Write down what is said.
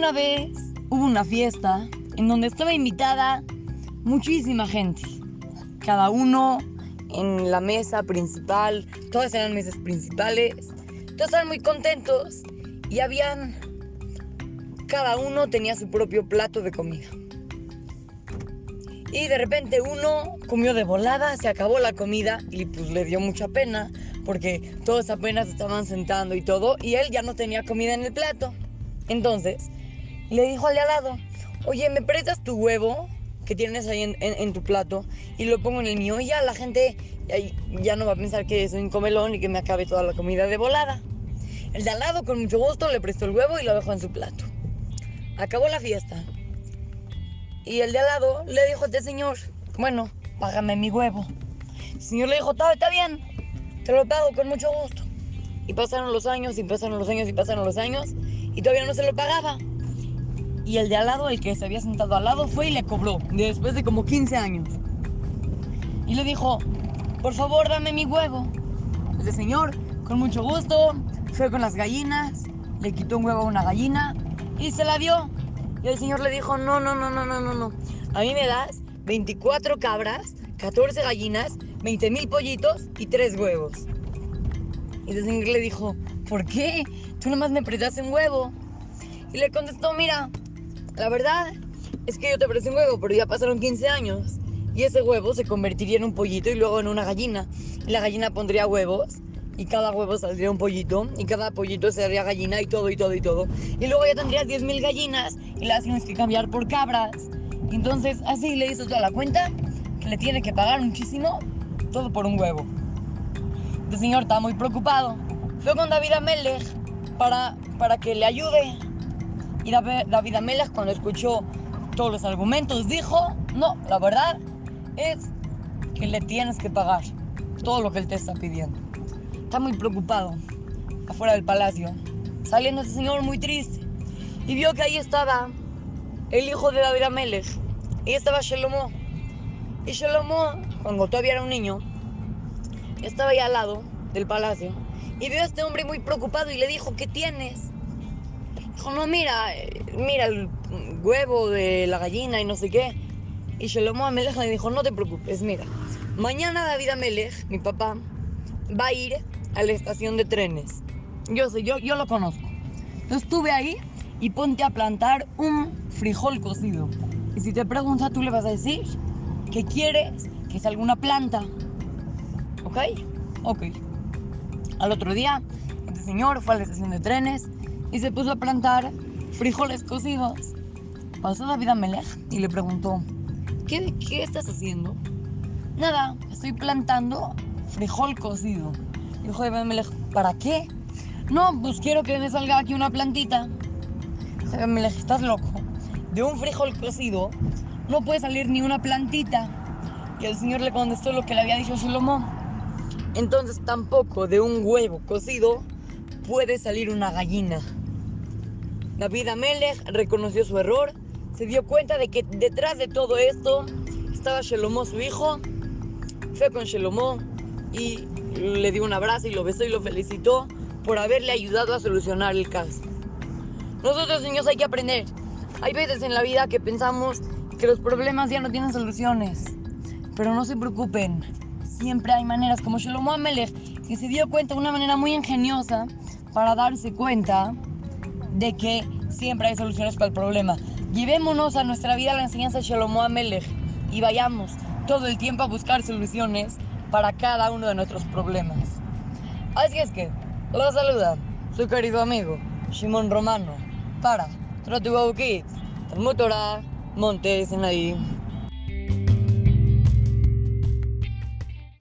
Una vez hubo una fiesta en donde estaba invitada muchísima gente. Cada uno en la mesa principal, todas eran mesas principales. Todos estaban muy contentos y habían cada uno tenía su propio plato de comida. Y de repente uno comió de volada, se acabó la comida y pues le dio mucha pena porque todos apenas estaban sentando y todo y él ya no tenía comida en el plato. Entonces le dijo al de al lado, oye, ¿me prestas tu huevo que tienes ahí en, tu plato y lo pongo en el mío? Y ya la gente ya no va a pensar que soy un comelón y que me acabe toda la comida de volada. El de al lado con mucho gusto le prestó el huevo y lo dejó en su plato. Acabó la fiesta. Y el de al lado le dijo a este señor, bueno, págame mi huevo. El señor le dijo, está bien, te lo pago con mucho gusto. Y pasaron los años, y pasaron los años, y pasaron los años, y todavía no se lo pagaba. Y el de al lado, el que se había sentado al lado, fue y le cobró, después de como 15 años. Y le dijo, por favor, dame mi huevo. El señor, con mucho gusto, fue con las gallinas, le quitó un huevo a una gallina y se la dio. Y el señor le dijo, no, no, no, no, no, no, no. A mí me das 24 cabras, 14 gallinas, 20 mil pollitos y 3 huevos. Y el señor le dijo, ¿por qué? Tú nomás me prestaste un huevo. Y le contestó, mira, la verdad es que yo te presté un huevo, pero ya pasaron 15 años. Y ese huevo se convertiría en un pollito y luego en una gallina. Y la gallina pondría huevos y cada huevo saldría un pollito y cada pollito sería gallina y todo y todo y todo. Y luego ya tendrías 10.000 gallinas y las tienes que cambiar por cabras. Entonces así le hizo toda la cuenta que le tiene que pagar muchísimo todo por un huevo. El señor está muy preocupado. Fue con David Amelech para, para que le ayude. Y David Amelech cuando escuchó todos los argumentos dijo, no, la verdad es que le tienes que pagar todo lo que él te está pidiendo está muy preocupado afuera del palacio, saliendo ese señor muy triste. Y vio que ahí estaba el hijo de David Amelech y estaba Shelomo. Y Shelomo, cuando todavía era un niño, estaba ahí al lado del palacio. Y vio a este hombre muy preocupado y le dijo, ¿qué tienes? Dijo, no, mira, eh, mira el huevo de la gallina y no sé qué. Y Shelomo Amelech le dijo, no te preocupes, mira, mañana David Amelech, mi papá, va a ir a la estación de trenes. Yo sé, yo, yo lo conozco. Entonces estuve ahí y ponte a plantar un frijol cocido. Y si te pregunta, tú le vas a decir que quieres que es alguna planta. ¿Ok? Ok. Al otro día, este señor fue a la estación de trenes y se puso a plantar frijoles cocidos. Pasó David Amelech y le preguntó, ¿qué, qué estás haciendo? Nada, estoy plantando frijol cocido. Dijo Abimelech, ¿para qué? No, pues quiero que me salga aquí una plantita. Abimelech, estás loco. De un frijol cocido no puede salir ni una plantita. Y el Señor le contestó lo que le había dicho Salomón. Entonces tampoco de un huevo cocido puede salir una gallina. David Amelech reconoció su error, se dio cuenta de que detrás de todo esto estaba Shelomó, su hijo. Fue con Shelomó y le dio un abrazo y lo besó y lo felicitó por haberle ayudado a solucionar el caso. Nosotros niños hay que aprender. Hay veces en la vida que pensamos que los problemas ya no tienen soluciones. Pero no se preocupen. Siempre hay maneras, como Shlomo Amelech, que se dio cuenta de una manera muy ingeniosa para darse cuenta de que siempre hay soluciones para el problema. Llevémonos a nuestra vida la enseñanza de Shlomo Amelech y vayamos todo el tiempo a buscar soluciones para cada uno de nuestros problemas. Así es que, los saluda su querido amigo Simón Romano para Trotu Kids, Motora Montes en.